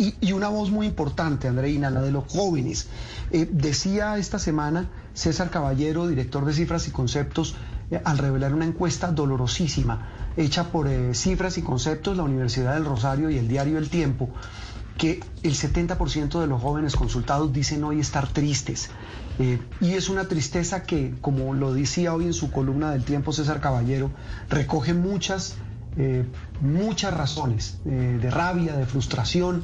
Y, una voz muy importante, Andreina, la de los jóvenes. Eh, decía esta semana César Caballero, director de Cifras y Conceptos, eh, al revelar una encuesta dolorosísima hecha por eh, Cifras y Conceptos, la Universidad del Rosario y el diario El Tiempo, que el 70% de los jóvenes consultados dicen hoy estar tristes. y es una tristeza que, como lo decía hoy en su columna del tiempo César Caballero, recoge muchas, muchas razones de rabia, de frustración,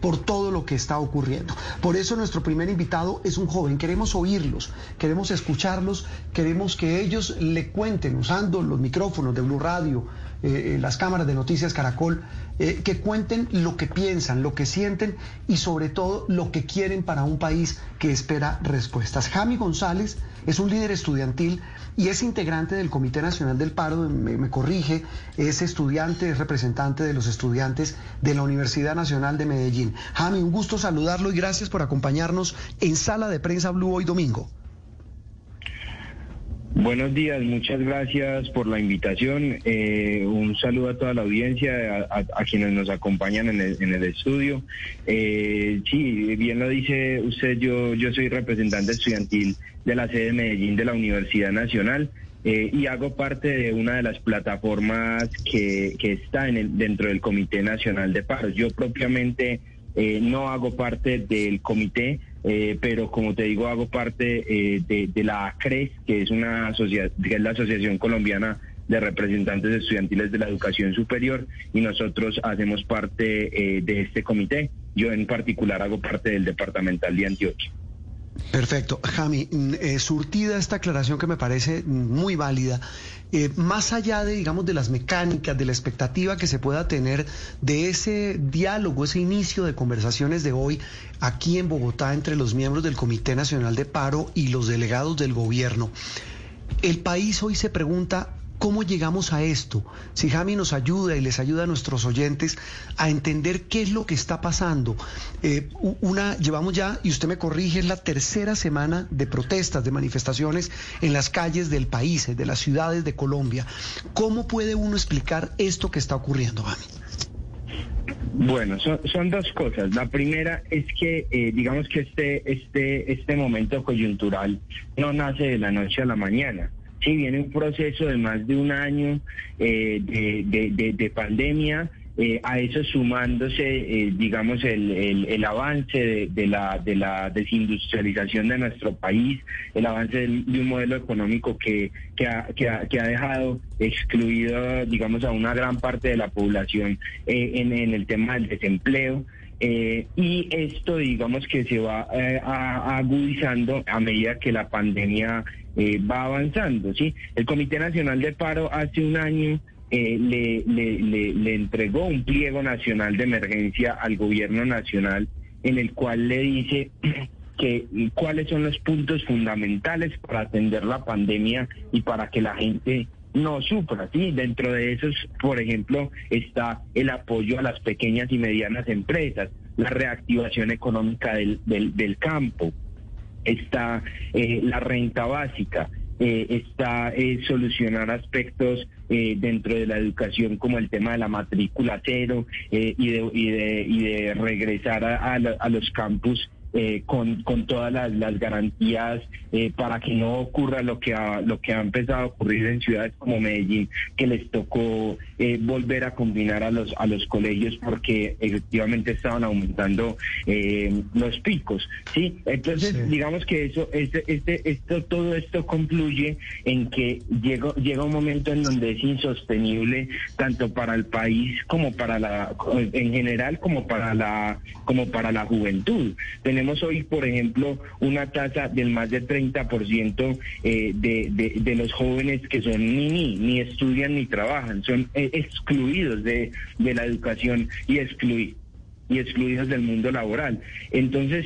por todo lo que está ocurriendo. Por eso nuestro primer invitado es un joven. Queremos oírlos, queremos escucharlos, queremos que ellos le cuenten usando los micrófonos de Blue Radio, eh, eh, las cámaras de noticias Caracol, eh, que cuenten lo que piensan, lo que sienten y sobre todo lo que quieren para un país que espera respuestas. Jami González es un líder estudiantil y es integrante del Comité Nacional del Paro, me, corrige, es estudiante, es representante de los estudiantes de la Universidad Nacional de Medellín. Jami, un gusto saludarlo y gracias por acompañarnos en Sala de Prensa Blue hoy domingo. Buenos días, muchas gracias por la invitación. Eh, un saludo a toda la audiencia, a, quienes nos acompañan en el, estudio. Eh, sí, bien lo dice usted, yo, yo soy representante estudiantil de la sede de Medellín de la Universidad Nacional. Eh, y hago parte de una de las plataformas que, que está en el, dentro del Comité Nacional de Paros. Yo propiamente no hago parte del comité, eh, pero como te digo, hago parte eh, de, la ACRES, que es, una que es la Asociación Colombiana de Representantes Estudiantiles de la Educación Superior, y nosotros hacemos parte eh, de este comité. Yo en particular hago parte del Departamental de Antioquia. Perfecto. Jami, mm, eh, surtida esta aclaración que me parece muy válida, eh, más allá de, digamos, de las mecánicas, de la expectativa que se pueda tener de ese diálogo, ese inicio de conversaciones de hoy aquí en Bogotá entre los miembros del Comité Nacional de Paro y los delegados del gobierno, el país hoy se pregunta ¿Cómo llegamos a esto? Si Jami nos ayuda y les ayuda a nuestros oyentes a entender qué es lo que está pasando. Eh, una, llevamos ya, y usted me corrige, es la tercera semana de protestas, de manifestaciones en las calles del país, de las ciudades de Colombia. ¿Cómo puede uno explicar esto que está ocurriendo, Jami? Bueno, son, dos cosas. La primera es que, eh, digamos que este, este, este momento coyuntural no nace de la noche a la mañana Sí, viene un proceso de más de un año eh, de, pandemia, eh, a eso sumándose, eh, digamos, el, avance de, la, de la desindustrialización de nuestro país, el avance de, un modelo económico que, que, ha, que, ha, dejado excluido, digamos, a una gran parte de la población en, en el tema del desempleo. y esto, digamos, que se va agudizando a medida que la pandemia eh, va avanzando. ¿sí? El Comité Nacional de Paro hace un año eh, le, entregó un pliego nacional de emergencia al gobierno nacional en el cual le dice que cuáles son los puntos fundamentales para atender la pandemia y para que la gente no sufra. ¿sí? Dentro de esos, por ejemplo, está el apoyo a las pequeñas y medianas empresas, la reactivación económica del, del, del campo, está eh, la renta básica, eh, está eh, solucionar aspectos dentro de la educación como el tema de la matrícula cero y, de, y, de, y de regresar a, a los campus eh, con, con todas las, garantías eh, para que no ocurra lo que, ha, lo que ha empezado a ocurrir en ciudades como Medellín, que les tocó eh, volver a combinar a los, a los colegios porque efectivamente estaban aumentando los picos. ¿sí? Entonces, digamos que eso, este, este, esto, todo esto concluye en que llega, llega un momento en donde es insostenible tanto para el país como para la, en general, como para la, como para la juventud. Tenemos hoy, por ejemplo, una tasa del más del 30% eh, de, de, los jóvenes que son ni, ni, ni estudian ni trabajan, son eh, excluidos de, de la educación y, excluidos y excluidos del mundo laboral. Entonces,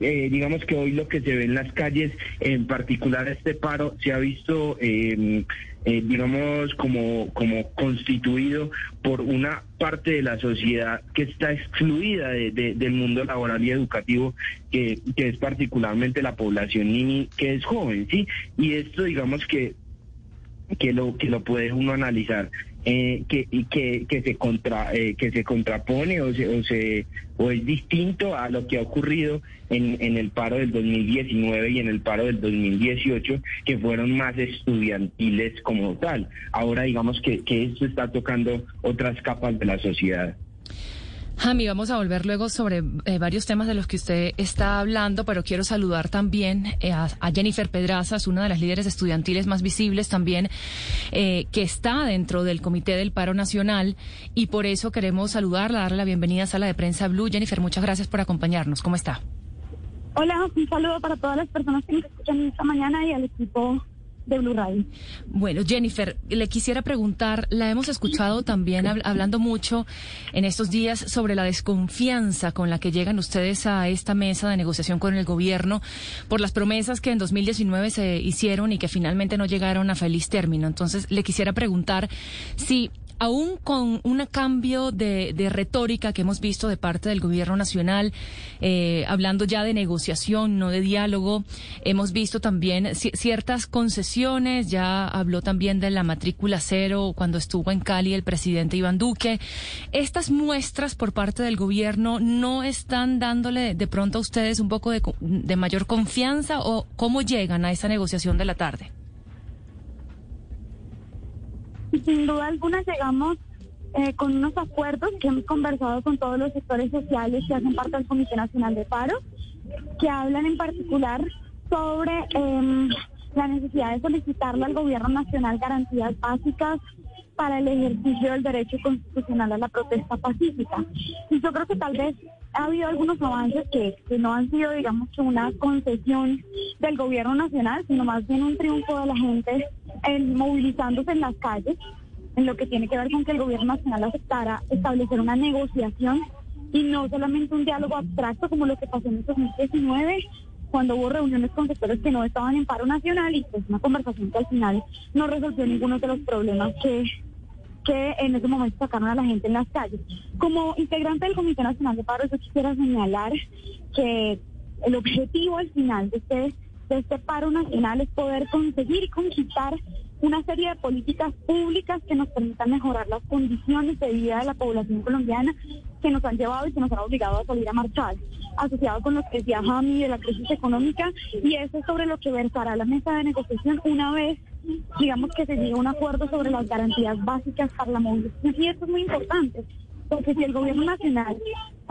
eh, digamos que hoy lo que se ve en las calles, en particular este paro, se ha visto, eh, eh, digamos, como, como constituido por una parte de la sociedad que está excluida del mundo laboral y educativo, que, que es particularmente la población que es joven, ¿sí? Y esto, digamos que que lo que lo puede uno analizar eh, que, que, que, se contra, eh, que se contrapone o, se, o, se, o es distinto a lo que ha ocurrido en, en el paro del 2019 y en el paro del 2018, que fueron más estudiantiles como tal. Ahora digamos que, que esto está tocando otras capas de la sociedad. Jami, vamos a volver luego sobre eh, varios temas de los que usted está hablando, pero quiero saludar también eh, a, Jennifer Pedrazas, una de las líderes estudiantiles más visibles también, eh, que está dentro del Comité del Paro Nacional y por eso queremos saludarla, darle la bienvenida a Sala de Prensa Blue. Jennifer, muchas gracias por acompañarnos. ¿Cómo está? Hola, un saludo para todas las personas que nos escuchan esta mañana y al equipo de Blue. Bueno, Jennifer, le quisiera preguntar, la hemos escuchado también hablando mucho en estos días sobre la desconfianza con la que llegan ustedes a esta mesa de negociación con el gobierno por las promesas que en 2019 se hicieron y que finalmente no llegaron a feliz término. Entonces, le quisiera preguntar si aún con un cambio de, retórica que hemos visto de parte del gobierno nacional, eh, hablando ya de negociación, no de diálogo, hemos visto también ciertas concesiones, ya habló también de la matrícula cero cuando estuvo en Cali el presidente Iván Duque. Estas muestras por parte del gobierno no están dándole de pronto a ustedes un poco de, de mayor confianza o cómo llegan a esa negociación de la tarde? Sin duda alguna llegamos eh, con unos acuerdos que hemos conversado con todos los sectores sociales que hacen parte del Comité Nacional de Paro, que hablan en particular sobre em, la necesidad de solicitarle al gobierno nacional garantías básicas para el ejercicio del derecho constitucional a la protesta pacífica. Y yo creo que tal vez ha habido algunos avances que, que no han sido, digamos, que una concesión del gobierno nacional, sino más bien un triunfo de la gente en movilizándose en las calles, en lo que tiene que ver con que el gobierno nacional aceptara establecer una negociación y no solamente un diálogo abstracto como lo que pasó en el 2019 cuando hubo reuniones con sectores que no estaban en paro nacional y pues una conversación que al final no resolvió ninguno de los problemas que, que en ese momento sacaron a la gente en las calles. Como integrante del Comité Nacional de Paro, yo quisiera señalar que el objetivo al final de este este paro nacional es poder conseguir y conquistar una serie de políticas públicas que nos permitan mejorar las condiciones de vida de la población colombiana que nos han llevado y que nos han obligado a salir a marchar, asociado con lo que decía Jami de la crisis económica, y eso es sobre lo que versará la mesa de negociación una vez, digamos que se llegue a un acuerdo sobre las garantías básicas para la movilización. Y esto es muy importante, porque si el gobierno nacional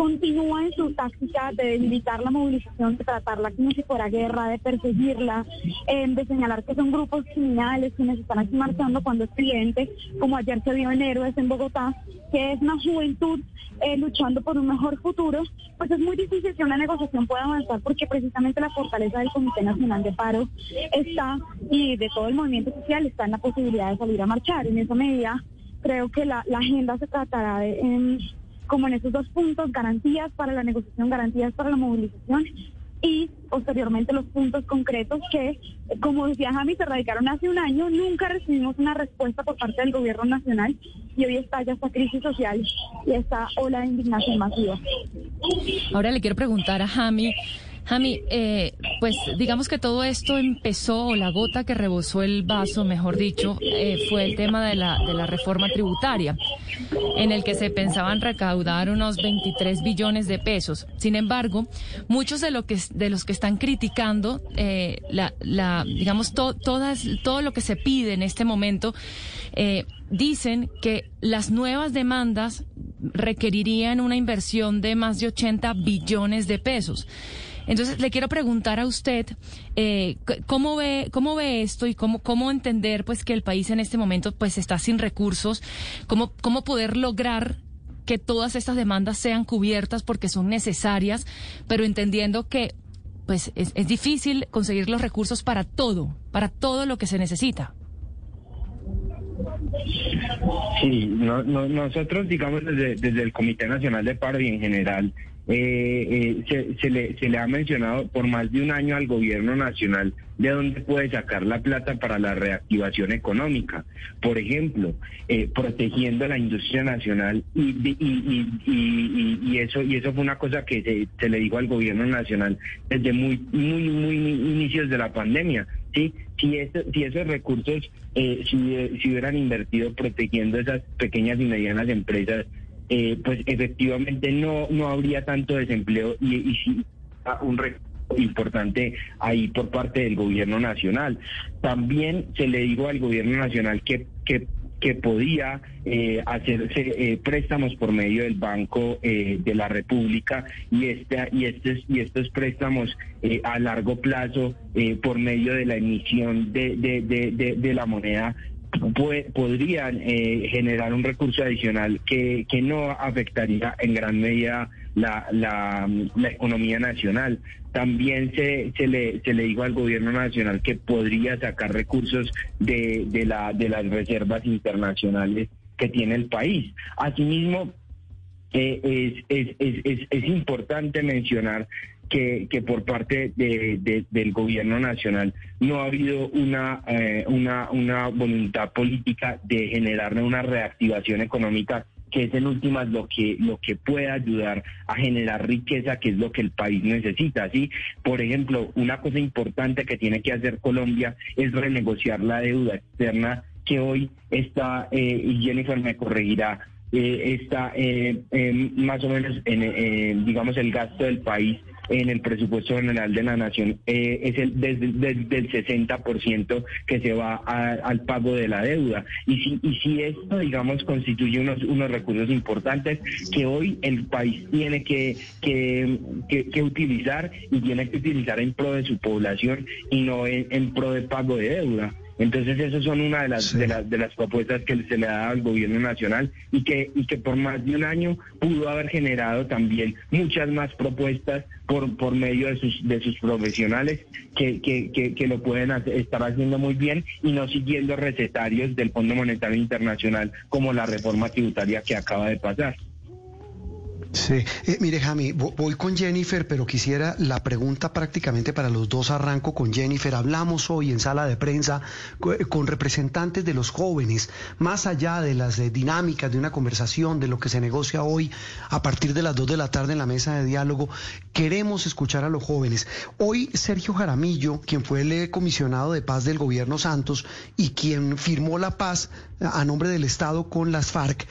continúa en su táctica de debilitar la movilización, de tratarla como si fuera guerra, de perseguirla, de señalar que son grupos criminales quienes están aquí marchando cuando es cliente, como ayer se vio en Héroes en Bogotá, que es una juventud eh, luchando por un mejor futuro, pues es muy difícil que una negociación pueda avanzar porque precisamente la fortaleza del Comité Nacional de Paro está y de todo el movimiento social está en la posibilidad de salir a marchar. En esa medida creo que la, agenda se tratará de como en esos dos puntos, garantías para la negociación, garantías para la movilización y posteriormente los puntos concretos que, como decía Jami, se radicaron hace un año, nunca recibimos una respuesta por parte del gobierno nacional y hoy está ya esta crisis social y esta ola de indignación masiva. Ahora le quiero preguntar a Jami Jami, eh, pues digamos que todo esto empezó, la gota que rebosó el vaso, mejor dicho, eh, fue el tema de la, de la reforma tributaria, en el que se pensaban recaudar unos 23 billones de pesos. Sin embargo, muchos de, lo que, de los que están criticando, eh, la, la, digamos, todas, todo lo que se pide en este momento, eh, dicen que las nuevas demandas requerirían una inversión de más de 80 billones de pesos. Entonces, le quiero preguntar a usted eh, cómo ve cómo ve esto y cómo cómo entender pues que el país en este momento pues está sin recursos, cómo cómo poder lograr que todas estas demandas sean cubiertas porque son necesarias, pero entendiendo que pues es, difícil conseguir los recursos para todo, para todo lo que se necesita. Sí, nosotros, digamos, desde, desde el Comité Nacional de Paro y en general, eh, eh, se, le, se le ha mencionado por más de un año al gobierno nacional de dónde puede sacar la plata para la reactivación económica. Por ejemplo, eh, protegiendo la industria nacional y, y, eso y eso fue una cosa que se, se, le dijo al gobierno nacional desde muy muy muy inicios de la pandemia ¿sí? Si, si esos recursos eh, si, si hubieran invertido protegiendo esas pequeñas y medianas empresas, eh, pues efectivamente no, no habría tanto desempleo y, y si un importante ahí por parte del gobierno nacional. También se le dijo al gobierno nacional que, que que podía eh, hacerse eh, préstamos por medio del Banco de la República y este y estos y estos préstamos a largo plazo por medio de la emisión de, de, de, de la moneda podrían generar un recurso adicional que, que no afectaría en gran medida la, la, la economía nacional. También se, se, le, se le dijo al gobierno nacional que podría sacar recursos de, de, la, de las reservas internacionales que tiene el país. Asimismo, eh, es, es, es, es, importante mencionar que, por parte de, del gobierno nacional no ha habido una, eh, una, una voluntad política de generar una reactivación económica que es en últimas lo que lo que puede ayudar a generar riqueza, que es lo que el país necesita. Por ejemplo, una cosa importante que tiene que hacer Colombia es renegociar la deuda externa que hoy está, eh, y Jennifer me corregirá, eh, está eh, más o menos en, digamos, el gasto del país en el presupuesto general de la nación eh, es el desde, el 60% que se va al pago de la deuda. Y si, y si esto, digamos, constituye unos, recursos importantes que hoy el país tiene que, que, utilizar y tiene que utilizar en pro de su población y no en pro de pago de deuda. Entonces esas son una de las, de las de las propuestas que se le ha dado al gobierno nacional y que y que por más de un año pudo haber generado también muchas más propuestas por por medio de sus de sus profesionales que que, que, que lo pueden estar haciendo muy bien y no siguiendo recetarios del Fondo Monetario Internacional como la reforma tributaria que acaba de pasar. Sí, eh, mire Jami, voy con Jennifer, pero quisiera la pregunta prácticamente para los dos. Arranco con Jennifer. Hablamos hoy en sala de prensa eh, con representantes de los jóvenes, más allá de las eh, dinámicas de una conversación, de lo que se negocia hoy a partir de las dos de la tarde en la mesa de diálogo. Queremos escuchar a los jóvenes. Hoy Sergio Jaramillo, quien fue el comisionado de paz del gobierno Santos y quien firmó la paz a nombre del Estado con las FARC,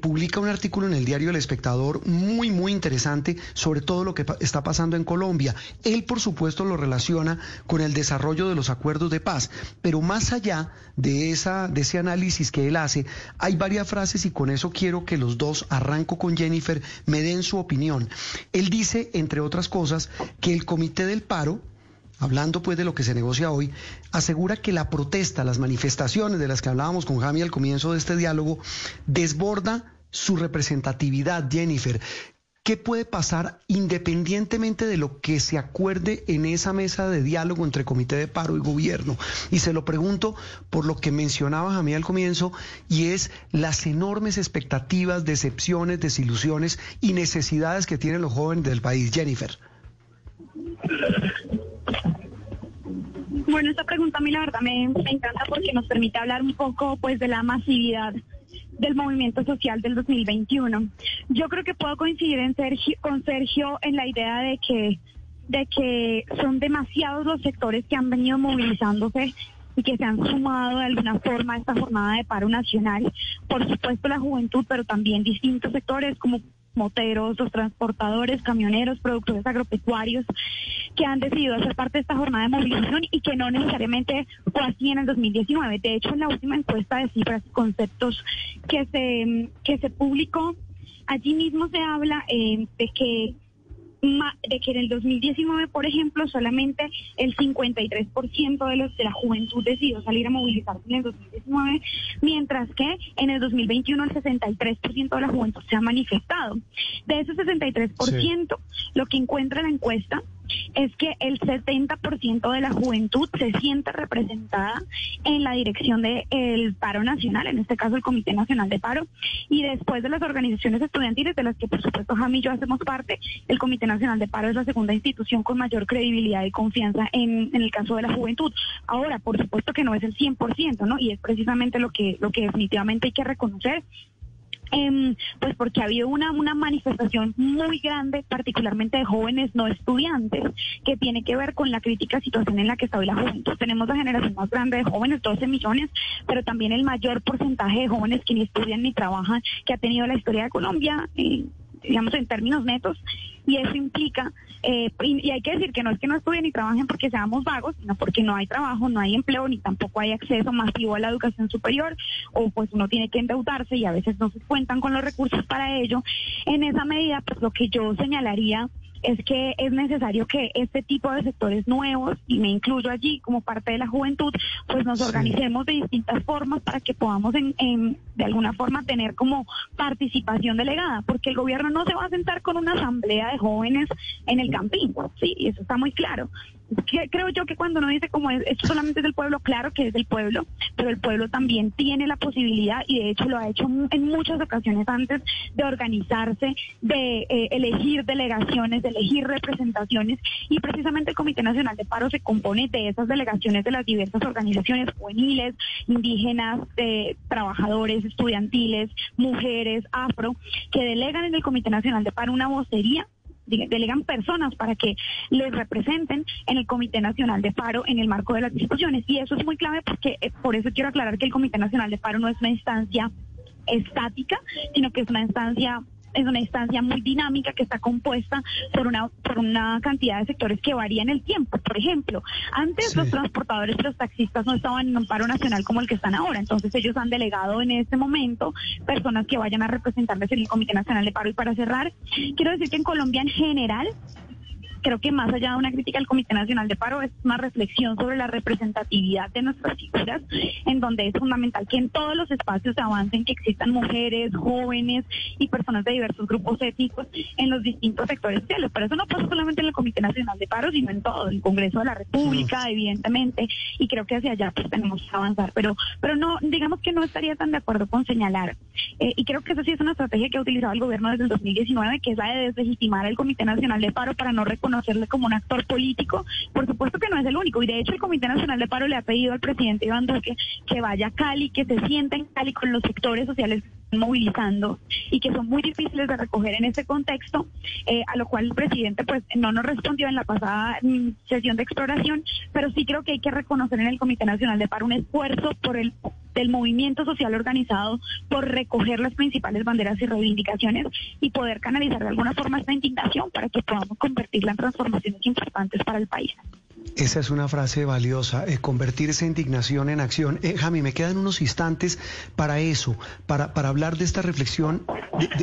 publica un artículo en el diario El Espectador muy, muy interesante sobre todo lo que está pasando en Colombia. Él, por supuesto, lo relaciona con el desarrollo de los acuerdos de paz, pero más allá de, esa, de ese análisis que él hace, hay varias frases y con eso quiero que los dos, arranco con Jennifer, me den su opinión. Él dice, entre otras cosas, que el Comité del Paro, hablando pues de lo que se negocia hoy, asegura que la protesta, las manifestaciones de las que hablábamos con Jami al comienzo de este diálogo, desborda su representatividad, Jennifer. ¿Qué puede pasar independientemente de lo que se acuerde en esa mesa de diálogo entre Comité de Paro y Gobierno? Y se lo pregunto por lo que mencionabas a mí al comienzo, y es las enormes expectativas, decepciones, desilusiones y necesidades que tienen los jóvenes del país. Jennifer. Bueno, esta pregunta a mí la verdad me, me encanta porque nos permite hablar un poco pues de la masividad del movimiento social del 2021. Yo creo que puedo coincidir en Sergio, con Sergio en la idea de que, de que son demasiados los sectores que han venido movilizándose y que se han sumado de alguna forma a esta jornada de paro nacional. Por supuesto la juventud, pero también distintos sectores como moteros, los transportadores, camioneros, productores agropecuarios que han decidido hacer parte de esta jornada de movilización y que no necesariamente fue así en el 2019. De hecho, en la última encuesta de cifras y conceptos que se, que se publicó, allí mismo se habla eh, de que de que en el 2019, por ejemplo, solamente el 53% de los de la juventud decidió salir a movilizarse en el 2019, mientras que en el 2021 el 63% de la juventud se ha manifestado. De ese 63%, lo que encuentra la encuesta es que el 70% de la juventud se siente representada en la dirección del paro nacional, en este caso el Comité Nacional de Paro, y después de las organizaciones estudiantiles, de las que por supuesto Jami y yo hacemos parte, el Comité Nacional de Paro es la segunda institución con mayor credibilidad y confianza en, en el caso de la juventud. Ahora, por supuesto que no es el 100%, ¿no? Y es precisamente lo que, lo que definitivamente hay que reconocer Em, pues porque ha habido una, una manifestación muy grande, particularmente de jóvenes no estudiantes, que tiene que ver con la crítica situación en la que está hoy la juventud. Tenemos la generación más grande de jóvenes, 12 millones, pero también el mayor porcentaje de jóvenes que ni estudian ni trabajan que ha tenido la historia de Colombia. Eh, digamos, en términos netos, y eso implica, eh, y, hay que decir que no es que no estudien ni trabajen porque seamos vagos, sino porque no hay trabajo, no hay empleo, ni tampoco hay acceso masivo a la educación superior, o pues uno tiene que endeudarse y a veces no se cuentan con los recursos para ello. En esa medida, pues lo que yo señalaría es que es necesario que este tipo de sectores nuevos, y me incluyo allí como parte de la juventud, pues nos organicemos de distintas formas para que podamos en, de alguna forma tener como participación delegada, porque el gobierno no se va a sentar con una asamblea de jóvenes en el campín, sí, eso está muy claro creo yo que cuando uno dice como es, esto solamente es del pueblo, claro que es del pueblo, pero el pueblo también tiene la posibilidad y de hecho lo ha hecho en muchas ocasiones antes de organizarse, de eh, elegir delegaciones, de elegir representaciones y precisamente el Comité Nacional de Paro se compone de esas delegaciones de las diversas organizaciones juveniles, indígenas, de trabajadores, estudiantiles, mujeres, afro, que delegan en el Comité Nacional de Paro una vocería delegan personas para que les representen en el Comité Nacional de Paro en el marco de las discusiones. Y eso es muy clave porque eh, por eso quiero aclarar que el Comité Nacional de Paro no es una instancia estática, sino que es una instancia es una instancia muy dinámica que está compuesta por una, por una cantidad de sectores que varían el tiempo. Por ejemplo, antes los transportadores y los taxistas no estaban en un paro nacional como el que están ahora, entonces ellos han delegado en este momento personas que vayan a representarles en el Comité Nacional de Paro. Y para cerrar, quiero decir que en Colombia en general creo que más allá de una crítica al Comité Nacional de Paro, es una reflexión sobre la representatividad de nuestras figuras, en donde es fundamental que en todos los espacios se avancen, que existan mujeres, jóvenes y personas de diversos grupos étnicos en los distintos sectores sociales. Pero eso no pasa solamente en el Comité Nacional de Paro, sino en todo, el Congreso de la República, evidentemente, y creo que hacia allá pues tenemos que avanzar. Pero, pero no, digamos que no estaría tan de acuerdo con señalar, eh, y creo que esa sí es una estrategia que ha utilizado el gobierno desde el 2019, que es la de deslegitimar el Comité Nacional de Paro para no reconocer conocerle como un actor político. Por supuesto que no es el único, y de hecho el Comité Nacional de Paro le ha pedido al presidente Iván Duque que vaya a Cali, que se sienta en Cali con los sectores sociales movilizando y que son muy difíciles de recoger en este contexto, eh, a lo cual el presidente pues no nos respondió en la pasada mm, sesión de exploración, pero sí creo que hay que reconocer en el Comité Nacional de Paro un esfuerzo por el del movimiento social organizado por recoger las principales banderas y reivindicaciones y poder canalizar de alguna forma esta indignación para que podamos convertirla en transformaciones importantes para el país. Esa es una frase valiosa, eh, convertir esa indignación en acción. Eh, Jami, me quedan unos instantes para eso, para, para hablar de esta reflexión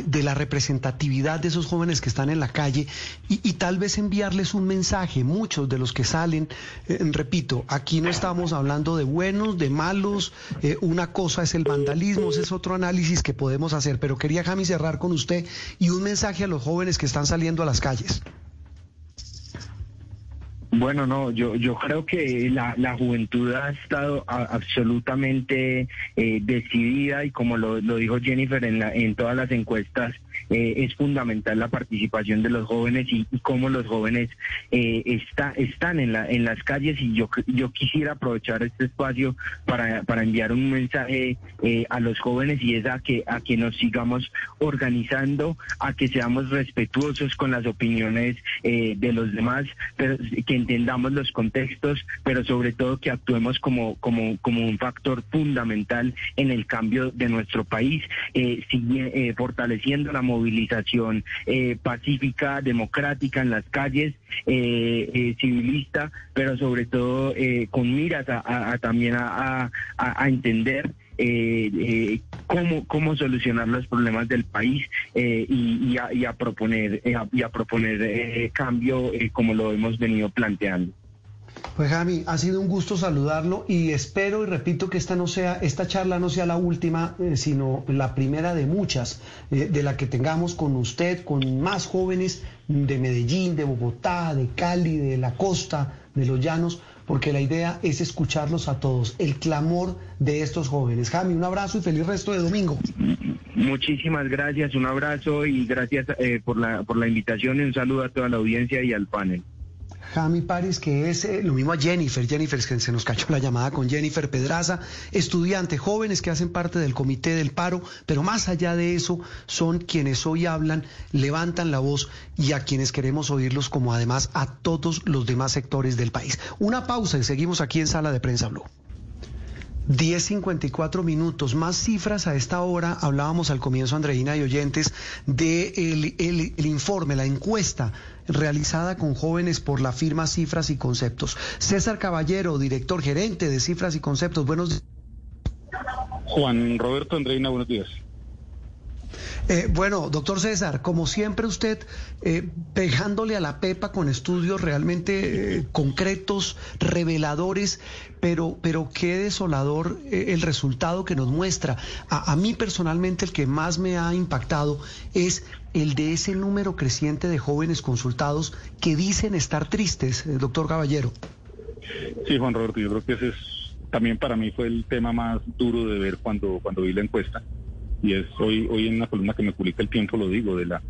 de, la representatividad de esos jóvenes que están en la calle y, tal vez enviarles un mensaje. Muchos de los que salen, eh, repito, aquí no estamos hablando de buenos, de malos, eh, una cosa es el vandalismo, ese es otro análisis que podemos hacer, pero quería, Jami, cerrar con usted y un mensaje a los jóvenes que están saliendo a las calles. Bueno, no, yo, yo creo que la, la juventud ha estado absolutamente eh, decidida y como lo, lo dijo Jennifer en, la, en todas las encuestas, eh, es fundamental la participación de los jóvenes y, cómo los jóvenes eh, está, están en, la, en las calles. Y yo, yo quisiera aprovechar este espacio para, para enviar un mensaje eh, a los jóvenes y es a que, a que nos sigamos organizando, a que seamos respetuosos con las opiniones de los demás, pero que entendamos los contextos, pero sobre todo que actuemos como, como, como un factor fundamental en el cambio de nuestro país, fortaleciendo la movilidad movilización eh, pacífica, democrática en las calles, eh, eh, civilista, pero sobre todo con miras a, también a, entender cómo, cómo solucionar los problemas del país y, a, proponer, y a proponer cambio como lo hemos venido planteando. Pues Jami, ha sido un gusto saludarlo y espero y repito que esta no sea, esta charla no sea la última, eh, sino la primera de muchas, eh, de la que tengamos con usted, con más jóvenes de Medellín, de Bogotá, de Cali, de la costa, de los llanos, porque la idea es escucharlos a todos, el clamor de estos jóvenes. Jami, un abrazo y feliz resto de domingo. Muchísimas gracias, un abrazo y gracias eh, por, la, por la invitación y un saludo a toda la audiencia y al panel. Jami Paris, que es eh, lo mismo a Jennifer, Jennifer, que se nos cachó la llamada con Jennifer Pedraza, estudiantes jóvenes que hacen parte del comité del paro, pero más allá de eso son quienes hoy hablan, levantan la voz y a quienes queremos oírlos como además a todos los demás sectores del país. Una pausa y seguimos aquí en Sala de Prensa Blue. 10.54 minutos, más cifras a esta hora. Hablábamos al comienzo, Andreina y oyentes, de el, informe, la encuesta realizada con jóvenes por la firma Cifras y Conceptos. César Caballero, director gerente de Cifras y Conceptos, buenos días. Juan Roberto Andreina, buenos días. Eh, bueno, doctor César, como siempre usted eh, a la pepa con estudios realmente eh, concretos, reveladores, pero, pero qué desolador el resultado que nos muestra. A, mí personalmente el que más me ha impactado es el de ese número creciente de jóvenes consultados que dicen estar tristes, doctor Caballero. Sí, Juan Roberto, yo creo que ese es, también para mí fue el tema más duro de ver cuando, cuando vi la encuesta y es hoy, hoy en una columna que me publica el tiempo lo digo, de la,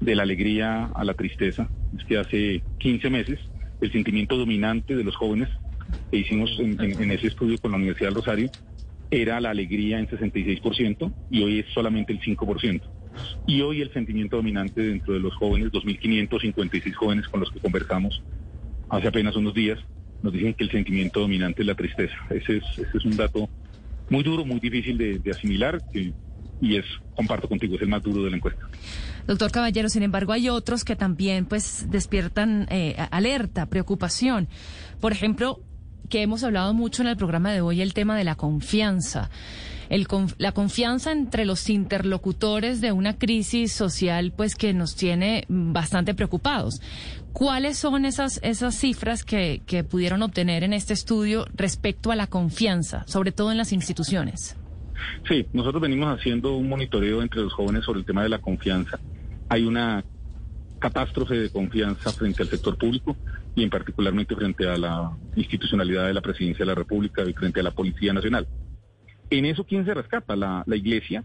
de la alegría a la tristeza. Es que hace 15 meses el sentimiento dominante de los jóvenes que hicimos en, ese estudio con la Universidad del Rosario era la alegría en 66% y hoy es solamente el 5%. Y hoy el sentimiento dominante dentro de los jóvenes, 2.556 jóvenes con los que conversamos hace apenas unos días, nos dicen que el sentimiento dominante es la tristeza. Ese es, ese es un dato muy duro, muy difícil de, de asimilar, que y es, comparto contigo, es el más duro de la encuesta. Doctor Caballero, sin embargo, hay otros que también pues despiertan eh, alerta, preocupación. Por ejemplo, que hemos hablado mucho en el programa de hoy, el tema de la confianza. La confianza entre los interlocutores de una crisis social pues que nos tiene bastante preocupados. ¿Cuáles son esas, esas cifras que, que pudieron obtener en este estudio respecto a la confianza, sobre todo en las instituciones? Sí, nosotros venimos haciendo un monitoreo entre los jóvenes sobre el tema de la confianza. Hay una catástrofe de confianza frente al sector público y en particularmente frente a la institucionalidad de la presidencia de la República y frente a la Policía Nacional. En eso, ¿quién se rescata? La, Iglesia.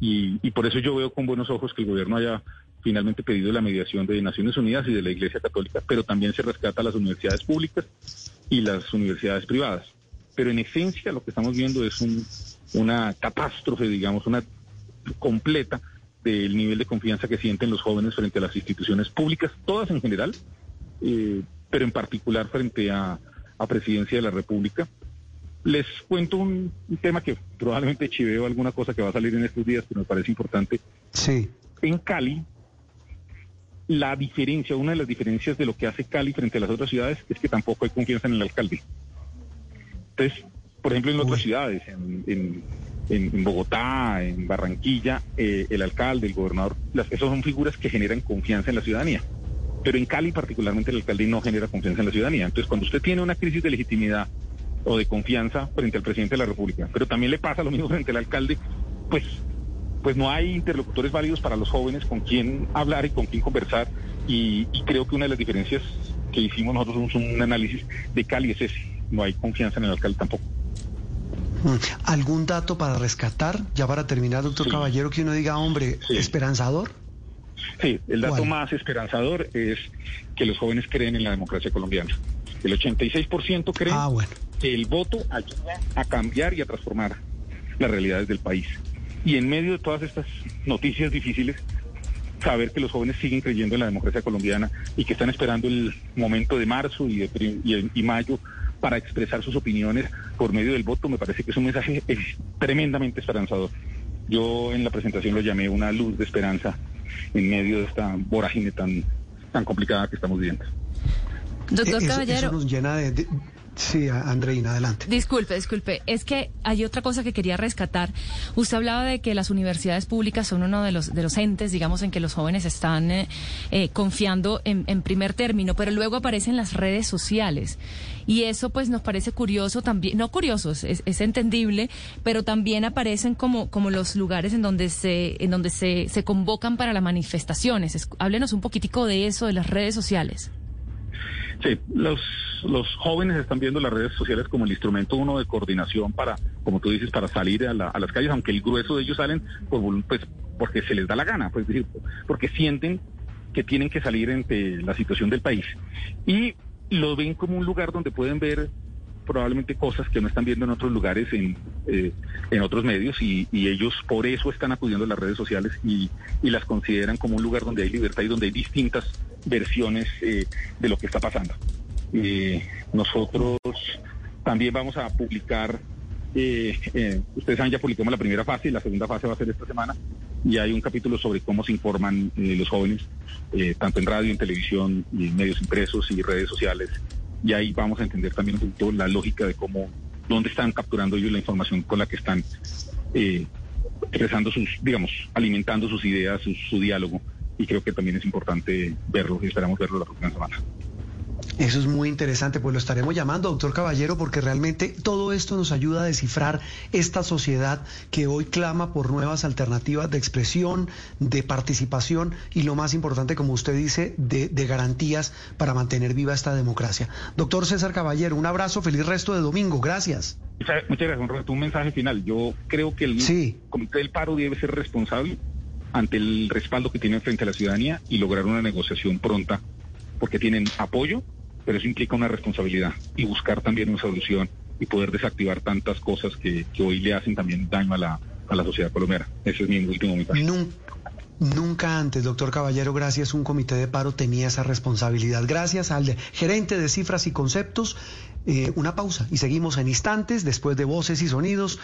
Y, y por eso yo veo con buenos ojos que el gobierno haya finalmente pedido la mediación de Naciones Unidas y de la Iglesia Católica, pero también se rescata a las universidades públicas y las universidades privadas. Pero en esencia lo que estamos viendo es un una catástrofe, digamos, una completa del nivel de confianza que sienten los jóvenes frente a las instituciones públicas, todas en general, eh, pero en particular frente a, a, Presidencia de la República. Les cuento un, tema que probablemente chiveo alguna cosa que va a salir en estos días, que me parece importante. Sí. En Cali, la diferencia, una de las diferencias de lo que hace Cali frente a las otras ciudades es que tampoco hay confianza en el alcalde. Entonces, por ejemplo, en otras ciudades, en, Bogotá, en Barranquilla, eh, el alcalde, el gobernador, las, esas son figuras que generan confianza en la ciudadanía. Pero en Cali particularmente el alcalde no genera confianza en la ciudadanía. Entonces, cuando usted tiene una crisis de legitimidad o de confianza frente al presidente de la República, pero también le pasa lo mismo frente al alcalde, pues pues no hay interlocutores válidos para los jóvenes con quien hablar y con quien conversar. Y, y creo que una de las diferencias que hicimos nosotros es un análisis de Cali es ese. No hay confianza en el alcalde tampoco. ¿Algún dato para rescatar, ya para terminar, doctor Caballero, que uno diga, hombre, esperanzador? Sí, el dato más esperanzador es que los jóvenes creen en la democracia colombiana. El 86% creen ah, que el voto ayuda a cambiar y a transformar las realidades del país. Y en medio de todas estas noticias difíciles, saber que los jóvenes siguen creyendo en la democracia colombiana y que están esperando el momento de marzo y, de, y mayo para expresar sus opiniones por medio del voto, me parece que es un mensaje tremendamente esperanzador. Yo en la presentación lo llamé una luz de esperanza en medio de esta vorágine tan, tan complicada que estamos viviendo. Doctor eh, Caballero. nos llena de, Sí, Andreina, adelante. Disculpe, disculpe. Es que hay otra cosa que quería rescatar. Usted hablaba de que las universidades públicas son uno de los, de los entes, digamos, en que los jóvenes están eh, eh, confiando en, primer término, pero luego aparecen las redes sociales. Y eso pues nos parece curioso también, no curioso, es, es entendible, pero también aparecen como, como los lugares en donde se, en donde se, se convocan para las manifestaciones. háblenos un poquitico de eso, de las redes sociales. Sí, los, los jóvenes están viendo las redes sociales como el instrumento uno de coordinación para, como tú dices, para salir a, las calles, aunque el grueso de ellos salen pues, porque se les da la gana, pues decir, porque sienten que tienen que salir ante la situación del país. Y lo ven como un lugar donde pueden ver probablemente cosas que no están viendo en otros lugares, en, eh, en otros medios, y, ellos por eso están acudiendo a las redes sociales y, las consideran como un lugar donde hay libertad y donde hay distintas versiones eh, de lo que está pasando. Eh, nosotros también vamos a publicar, ustedes saben, ya publicamos la primera fase y la segunda fase va a ser esta semana, y hay un capítulo sobre cómo se informan los jóvenes, tanto en radio, en televisión, y en medios impresos y redes sociales, y ahí vamos a entender también un poquito la lógica de cómo, dónde están capturando ellos la información con la que están eh, expresando sus, digamos, alimentando sus ideas, su, su diálogo. Y creo que también es importante verlo y esperamos verlo la próxima semana. Eso es muy interesante, pues lo estaremos llamando, doctor Caballero, porque realmente todo esto nos ayuda a descifrar esta sociedad que hoy clama por nuevas alternativas de expresión, de participación y lo más importante, como usted dice, de, garantías para mantener viva esta democracia. Doctor César Caballero, un abrazo, feliz resto de domingo, gracias. Muchas gracias, un mensaje final. Yo creo que el Comité del Paro debe ser responsable ante el respaldo que tiene frente a la ciudadanía y lograr una negociación pronta, porque tienen apoyo pero eso implica una responsabilidad y buscar también una solución y poder desactivar tantas cosas que, hoy le hacen también daño a la, a la sociedad colombiana. Ese es mi último mensaje. Nunca, antes, doctor Caballero, gracias, un comité de paro tenía esa responsabilidad. Gracias al gerente de cifras y conceptos. Eh, una pausa y seguimos en instantes después de voces y sonidos.